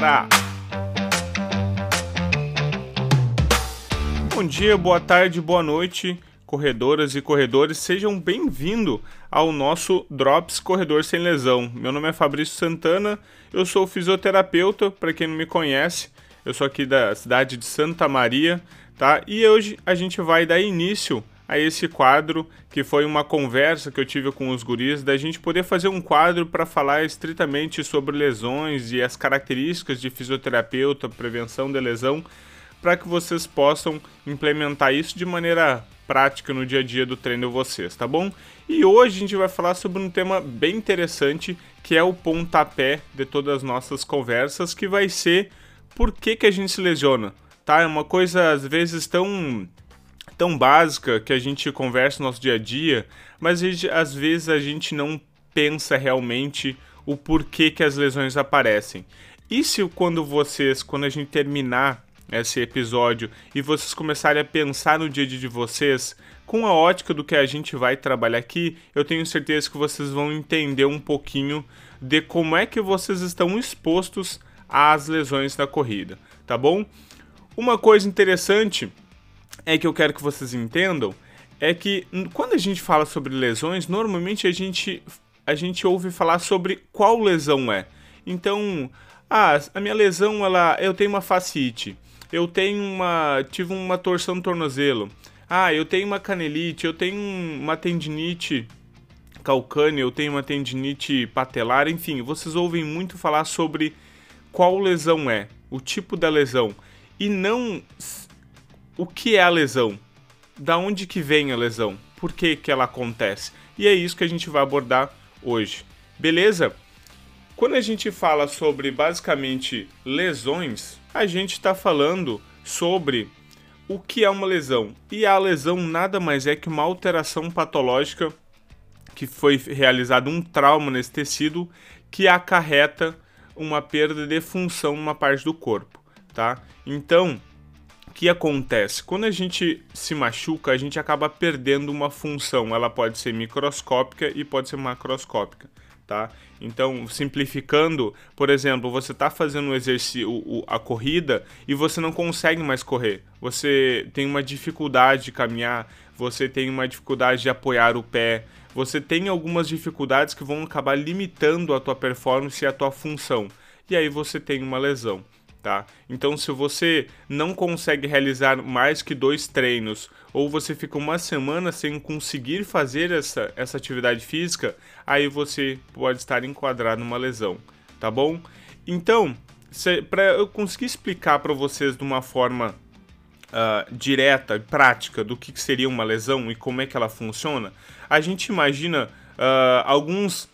Bora! Bom dia, boa tarde, boa noite, corredoras e corredores. Sejam bem-vindos ao nosso Drops Corredor Sem Lesão. Meu nome é Fabrício Santana, eu sou fisioterapeuta, para quem não me conhece. Eu sou aqui da cidade de Santa Maria, tá? E hoje a gente vai dar início a esse quadro, que foi uma conversa que eu tive com os guris, da gente poder fazer um quadro para falar estritamente sobre lesões e as características de fisioterapeuta, prevenção de lesão, para que vocês possam implementar isso de maneira prática no dia a dia do treino de vocês, tá bom? E hoje a gente vai falar sobre um tema bem interessante, que é o pontapé de todas as nossas conversas, que vai ser por que, que a gente se lesiona, tá? É uma coisa às vezes tão tão básica que a gente conversa no nosso dia a dia, mas às vezes a gente não pensa realmente o porquê que as lesões aparecem. E se quando vocês, quando a gente terminar esse episódio e vocês começarem a pensar no dia a dia de vocês, com a ótica do que a gente vai trabalhar aqui, eu tenho certeza que vocês vão entender um pouquinho de como é que vocês estão expostos às lesões da corrida, tá bom? Uma coisa interessante é que eu quero que vocês entendam é que quando a gente fala sobre lesões, normalmente a gente, a gente ouve falar sobre qual lesão é. Então, ah, a minha lesão, ela, eu tenho uma fascite, eu tenho uma, tive uma torção no tornozelo, ah, eu tenho uma canelite, eu tenho uma tendinite calcânea, eu tenho uma tendinite patelar, enfim, vocês ouvem muito falar sobre qual lesão é, o tipo da lesão, e não o que é a lesão? Da onde que vem a lesão? Por que que ela acontece? E é isso que a gente vai abordar hoje. Beleza? Quando a gente fala sobre basicamente lesões, a gente está falando sobre o que é uma lesão. E a lesão nada mais é que uma alteração patológica que foi realizado um trauma nesse tecido que acarreta uma perda de função numa parte do corpo, tá? Então, que acontece? Quando a gente se machuca, a gente acaba perdendo uma função. Ela pode ser microscópica e pode ser macroscópica, tá? Então, simplificando, por exemplo, você está fazendo o exercício, a corrida e você não consegue mais correr. Você tem uma dificuldade de caminhar, você tem uma dificuldade de apoiar o pé, você tem algumas dificuldades que vão acabar limitando a tua performance e a tua função. E aí você tem uma lesão tá? Então, se você não consegue realizar mais que dois treinos ou você fica uma semana sem conseguir fazer essa, essa atividade física, aí você pode estar enquadrado numa lesão, tá bom? Então, para eu conseguir explicar para vocês de uma forma uh, direta e prática do que, que seria uma lesão e como é que ela funciona, a gente imagina uh, alguns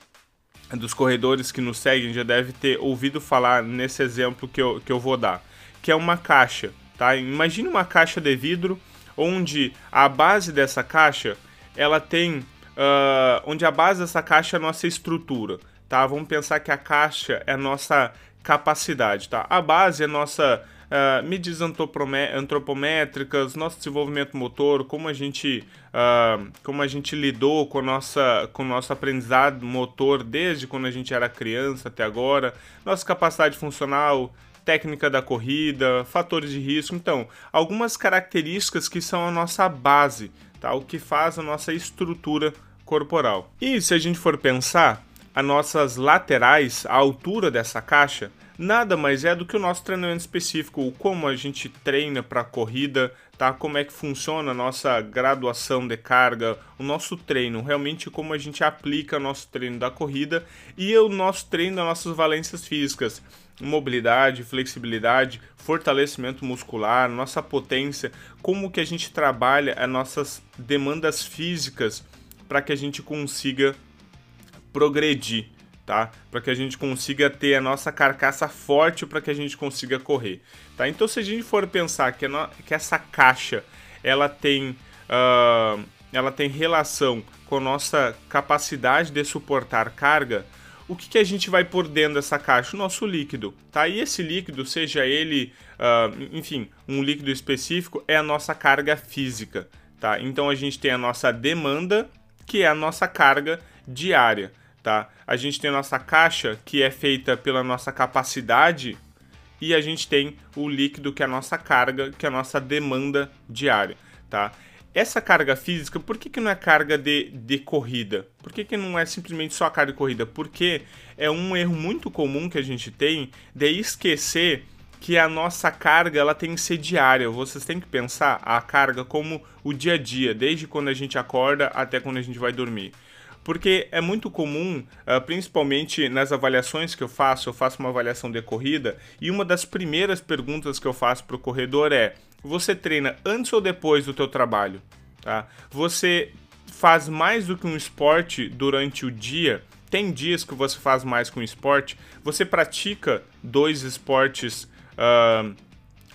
dos corredores que nos seguem já deve ter ouvido falar nesse exemplo que eu, que eu vou dar, que é uma caixa, tá? Imagine uma caixa de vidro onde a base dessa caixa ela tem, uh, onde a base dessa caixa é a nossa estrutura, tá? Vamos pensar que a caixa é a nossa capacidade, tá? A base é a nossa uh, medidas antropométricas, nosso desenvolvimento motor, como a gente, uh, como a gente lidou com, nossa, com o nosso aprendizado motor desde quando a gente era criança até agora, nossa capacidade funcional, técnica da corrida, fatores de risco. Então, algumas características que são a nossa base, tá? o que faz a nossa estrutura corporal. E se a gente for pensar, as nossas laterais, a altura dessa caixa, nada mais é do que o nosso treinamento específico, como a gente treina para corrida, tá? Como é que funciona a nossa graduação de carga, o nosso treino, realmente como a gente aplica nosso treino da corrida e o nosso treino das nossas valências físicas, mobilidade, flexibilidade, fortalecimento muscular, nossa potência, como que a gente trabalha as nossas demandas físicas para que a gente consiga progredir tá? Para que a gente consiga ter a nossa carcaça forte para que a gente consiga correr, tá? Então, se a gente for pensar que, no... que essa caixa ela tem, uh, ela tem relação com a nossa capacidade de suportar carga, o que, que a gente vai por dentro dessa caixa? O nosso líquido, tá? E esse líquido, seja ele, uh, enfim, um líquido específico, é a nossa carga física, tá? Então a gente tem a nossa demanda, que é a nossa carga diária tá? A gente tem a nossa caixa, que é feita pela nossa capacidade e a gente tem o líquido que é a nossa carga, que é a nossa demanda diária, tá? Essa carga física, por que, que não é carga de, de corrida? Por que, que não é simplesmente só a carga de corrida? Porque é um erro muito comum que a gente tem de esquecer que a nossa carga ela tem que ser diária. Vocês têm que pensar a carga como o dia a dia, desde quando a gente acorda até quando a gente vai dormir. Porque é muito comum, uh, principalmente nas avaliações que eu faço, eu faço uma avaliação de corrida, e uma das primeiras perguntas que eu faço para o corredor é: você treina antes ou depois do teu trabalho? Tá? Você faz mais do que um esporte durante o dia? Tem dias que você faz mais com esporte? Você pratica dois esportes uh,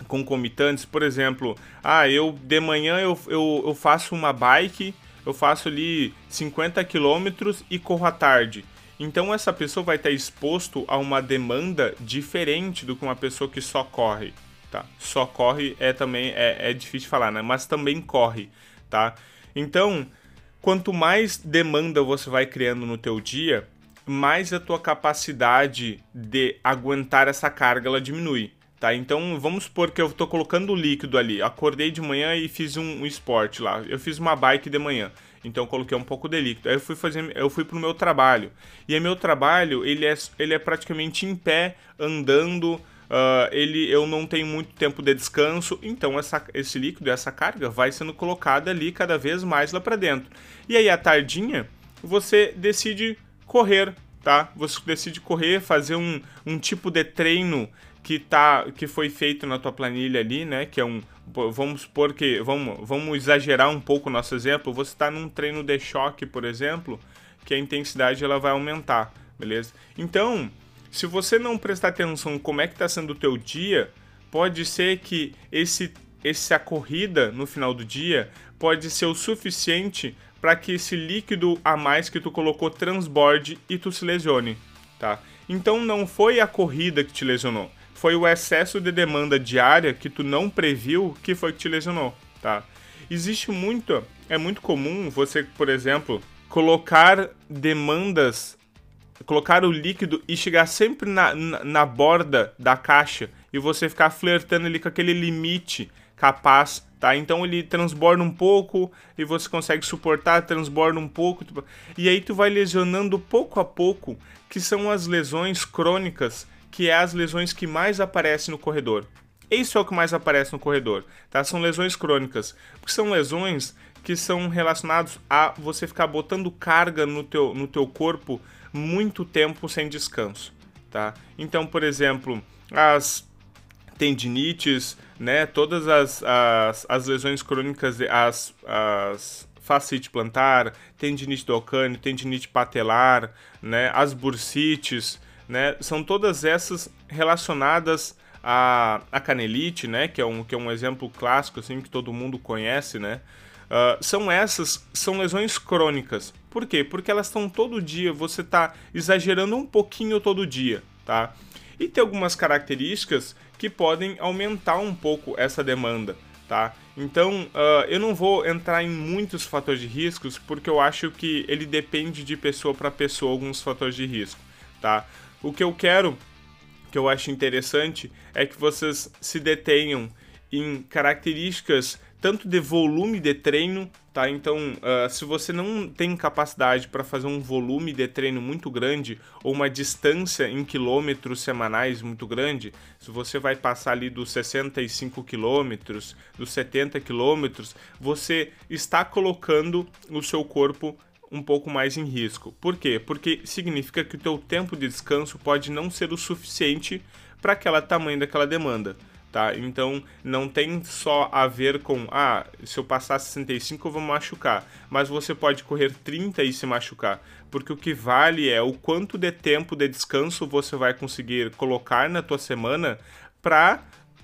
concomitantes? Por exemplo, ah, eu de manhã eu, eu, eu faço uma bike eu faço ali 50 quilômetros e corro à tarde. Então essa pessoa vai estar exposto a uma demanda diferente do que uma pessoa que só corre, tá? Só corre é também é, é difícil falar, né? Mas também corre, tá? Então, quanto mais demanda você vai criando no teu dia, mais a tua capacidade de aguentar essa carga ela diminui. Tá, então vamos supor que eu estou colocando líquido ali. Acordei de manhã e fiz um, um esporte lá. Eu fiz uma bike de manhã. Então coloquei um pouco de líquido. Aí eu fui fazer, eu fui pro meu trabalho. E meu trabalho, ele é, ele é praticamente em pé, andando. Uh, ele, eu não tenho muito tempo de descanso, então essa, esse líquido, essa carga, vai sendo colocada ali cada vez mais lá para dentro. E aí à tardinha, você decide correr, tá? Você decide correr, fazer um, um tipo de treino que tá que foi feito na tua planilha ali, né, que é um vamos supor que vamos vamos exagerar um pouco o nosso exemplo, você está num treino de choque, por exemplo, que a intensidade ela vai aumentar, beleza? Então, se você não prestar atenção como é que está sendo o teu dia, pode ser que esse essa corrida no final do dia pode ser o suficiente para que esse líquido a mais que tu colocou transborde e tu se lesione, tá? Então não foi a corrida que te lesionou foi o excesso de demanda diária que tu não previu que foi que te lesionou, tá? Existe muito, é muito comum você, por exemplo, colocar demandas, colocar o líquido e chegar sempre na, na, na borda da caixa e você ficar flertando ali com aquele limite capaz, tá? Então ele transborda um pouco e você consegue suportar, transborda um pouco, e aí tu vai lesionando pouco a pouco, que são as lesões crônicas que é as lesões que mais aparecem no corredor. Isso é o que mais aparece no corredor, tá? São lesões crônicas, porque são lesões que são relacionadas a você ficar botando carga no teu, no teu corpo muito tempo sem descanso, tá? Então, por exemplo, as tendinites, né? Todas as, as, as lesões crônicas, as, as fascite plantar, tendinite do calcâneo, tendinite patelar, né? As bursites, né? São todas essas relacionadas à, à canelite, né? Que é, um, que é um exemplo clássico, assim, que todo mundo conhece, né? Uh, são essas, são lesões crônicas. Por quê? Porque elas estão todo dia, você está exagerando um pouquinho todo dia, tá? E tem algumas características que podem aumentar um pouco essa demanda, tá? Então, uh, eu não vou entrar em muitos fatores de riscos, porque eu acho que ele depende de pessoa para pessoa, alguns fatores de risco, tá? O que eu quero, que eu acho interessante, é que vocês se detenham em características tanto de volume de treino, tá? Então, uh, se você não tem capacidade para fazer um volume de treino muito grande ou uma distância em quilômetros semanais muito grande, se você vai passar ali dos 65 quilômetros, dos 70 quilômetros, você está colocando o seu corpo um pouco mais em risco. Por quê? Porque significa que o teu tempo de descanso pode não ser o suficiente para aquela tamanho daquela demanda. Tá? Então não tem só a ver com ah, se eu passar 65 eu vou machucar, mas você pode correr 30 e se machucar, porque o que vale é o quanto de tempo de descanso você vai conseguir colocar na tua semana para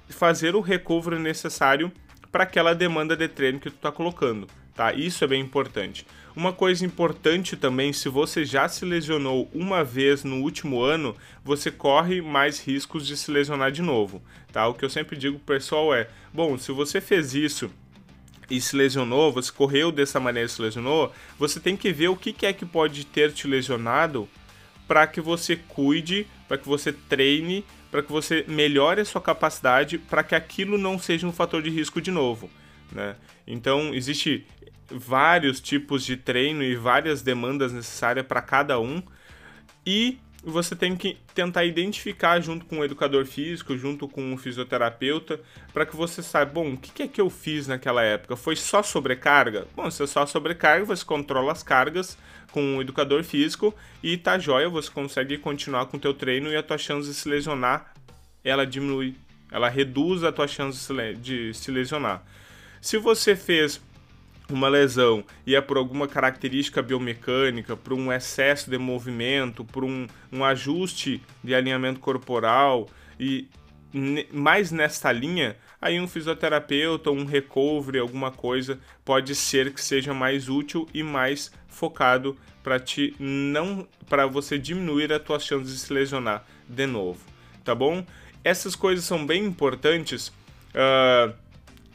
fazer o recovery necessário para aquela demanda de treino que tu está colocando tá? Isso é bem importante. Uma coisa importante também, se você já se lesionou uma vez no último ano, você corre mais riscos de se lesionar de novo, tá? O que eu sempre digo pro pessoal é, bom, se você fez isso e se lesionou, você correu dessa maneira e se lesionou, você tem que ver o que é que pode ter te lesionado para que você cuide, para que você treine, para que você melhore a sua capacidade para que aquilo não seja um fator de risco de novo. Né? Então, existe vários tipos de treino e várias demandas necessárias para cada um. E você tem que tentar identificar junto com o educador físico, junto com o fisioterapeuta, para que você saiba, bom, o que é que eu fiz naquela época? Foi só sobrecarga? Bom, se é só sobrecarga, você controla as cargas com o educador físico e tá jóia, você consegue continuar com o teu treino e a tua chance de se lesionar, ela diminui, ela reduz a tua chance de se lesionar. Se você fez uma lesão e é por alguma característica biomecânica, por um excesso de movimento, por um, um ajuste de alinhamento corporal e mais nesta linha, aí um fisioterapeuta, um recovery, alguma coisa pode ser que seja mais útil e mais focado para te não para você diminuir as tuas chances de se lesionar de novo, tá bom? Essas coisas são bem importantes. Uh,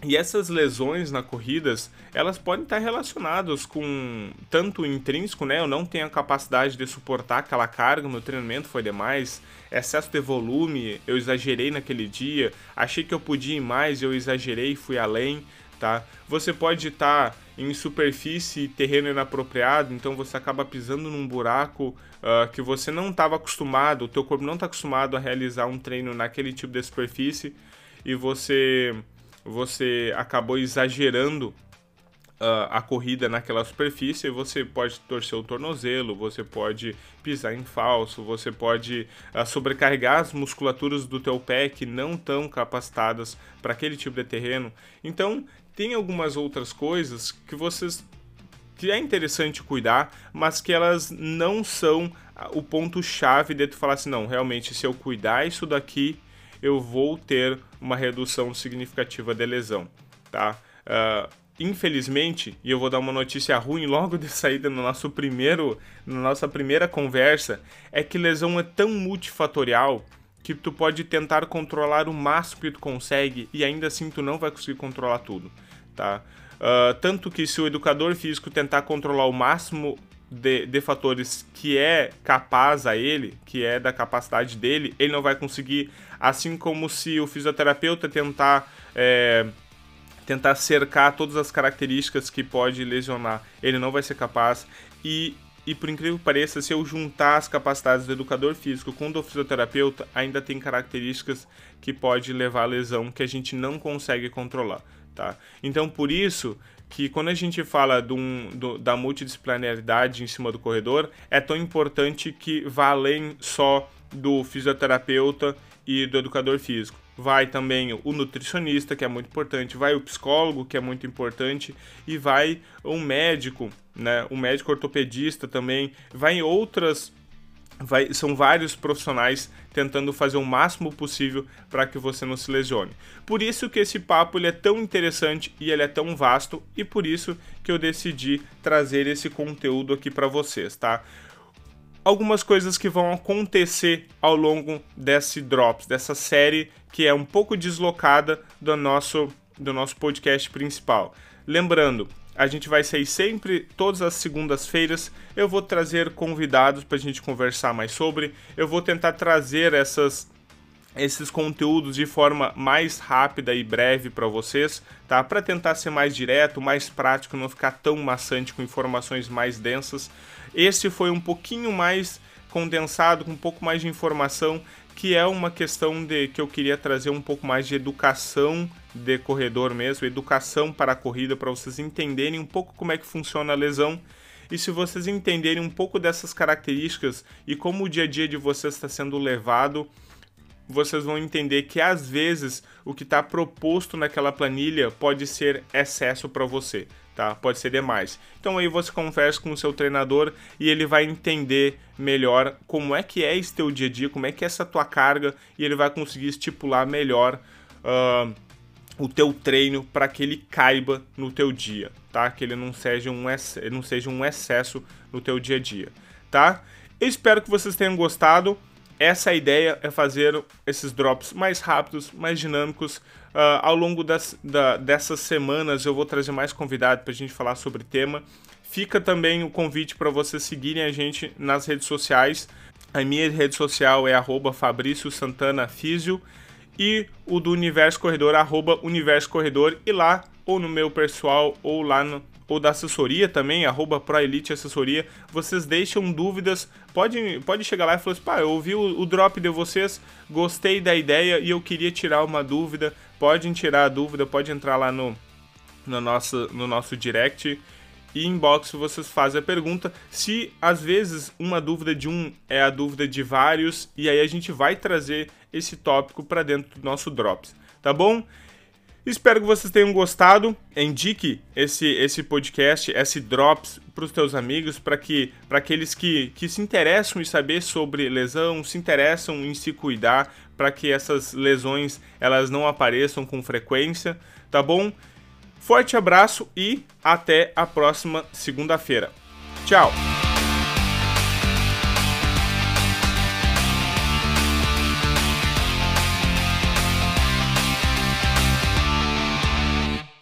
e essas lesões na corridas, elas podem estar relacionadas com tanto intrínseco, né? Eu não tenho a capacidade de suportar aquela carga, meu treinamento foi demais, excesso de volume, eu exagerei naquele dia, achei que eu podia ir mais, eu exagerei fui além, tá? Você pode estar em superfície terreno inapropriado, então você acaba pisando num buraco uh, que você não estava acostumado, o teu corpo não está acostumado a realizar um treino naquele tipo de superfície e você você acabou exagerando uh, a corrida naquela superfície, você pode torcer o tornozelo, você pode pisar em falso, você pode uh, sobrecarregar as musculaturas do teu pé que não estão capacitadas para aquele tipo de terreno. Então, tem algumas outras coisas que vocês que é interessante cuidar, mas que elas não são o ponto chave de tu falar assim, não, realmente se eu cuidar isso daqui, eu vou ter uma redução significativa de lesão, tá? Uh, infelizmente, e eu vou dar uma notícia ruim logo de saída no nosso primeiro, na nossa primeira conversa, é que lesão é tão multifatorial que tu pode tentar controlar o máximo que tu consegue e ainda assim tu não vai conseguir controlar tudo, tá? Uh, tanto que se o educador físico tentar controlar o máximo de, de, fatores que é capaz a ele, que é da capacidade dele, ele não vai conseguir. Assim como se o fisioterapeuta tentar é, tentar cercar todas as características que pode lesionar, ele não vai ser capaz. E, e por incrível que pareça, se eu juntar as capacidades do educador físico com o do fisioterapeuta, ainda tem características que pode levar a lesão que a gente não consegue controlar. Tá? Então, por isso que quando a gente fala um, do, da multidisciplinaridade em cima do corredor, é tão importante que vá além só do fisioterapeuta e do educador físico. Vai também o nutricionista, que é muito importante, vai o psicólogo, que é muito importante, e vai um médico, né, um médico ortopedista também, vai outras Vai, são vários profissionais tentando fazer o máximo possível para que você não se lesione. Por isso que esse papo ele é tão interessante e ele é tão vasto e por isso que eu decidi trazer esse conteúdo aqui para vocês, tá? Algumas coisas que vão acontecer ao longo desse drops, dessa série que é um pouco deslocada do nosso do nosso podcast principal. Lembrando, a gente vai sair sempre todas as segundas-feiras. Eu vou trazer convidados para a gente conversar mais sobre. Eu vou tentar trazer essas esses conteúdos de forma mais rápida e breve para vocês, tá? Para tentar ser mais direto, mais prático, não ficar tão maçante com informações mais densas. Esse foi um pouquinho mais condensado, com um pouco mais de informação, que é uma questão de que eu queria trazer um pouco mais de educação de corredor mesmo, educação para a corrida, para vocês entenderem um pouco como é que funciona a lesão. E se vocês entenderem um pouco dessas características e como o dia a dia de vocês está sendo levado, vocês vão entender que às vezes o que está proposto naquela planilha pode ser excesso para você, tá? Pode ser demais. Então aí você conversa com o seu treinador e ele vai entender melhor como é que é esse teu dia a dia, como é que é essa tua carga e ele vai conseguir estipular melhor uh, o teu treino para que ele caiba no teu dia, tá? Que ele não seja um não seja um excesso no teu dia a dia, tá? Eu espero que vocês tenham gostado. Essa ideia é fazer esses drops mais rápidos, mais dinâmicos. Uh, ao longo das, da, dessas semanas eu vou trazer mais convidados para a gente falar sobre o tema. Fica também o convite para vocês seguirem a gente nas redes sociais. A minha rede social é arroba Fabrício Santana Físio e o do Universo Corredor, arroba Universo Corredor, e lá, ou no meu pessoal, ou lá no, ou da assessoria também, arroba ProElite Assessoria, vocês deixam dúvidas, pode, pode chegar lá e falar assim, pá, eu ouvi o, o drop de vocês, gostei da ideia e eu queria tirar uma dúvida, podem tirar a dúvida, pode entrar lá no, no, nosso, no nosso direct e inbox vocês fazem a pergunta. Se às vezes uma dúvida de um é a dúvida de vários, e aí a gente vai trazer esse tópico para dentro do nosso Drops, tá bom? Espero que vocês tenham gostado. Indique esse, esse podcast, esse Drops, para os teus amigos, para que para aqueles que, que se interessam em saber sobre lesão, se interessam em se cuidar, para que essas lesões elas não apareçam com frequência, tá bom? Forte abraço e até a próxima segunda-feira. Tchau!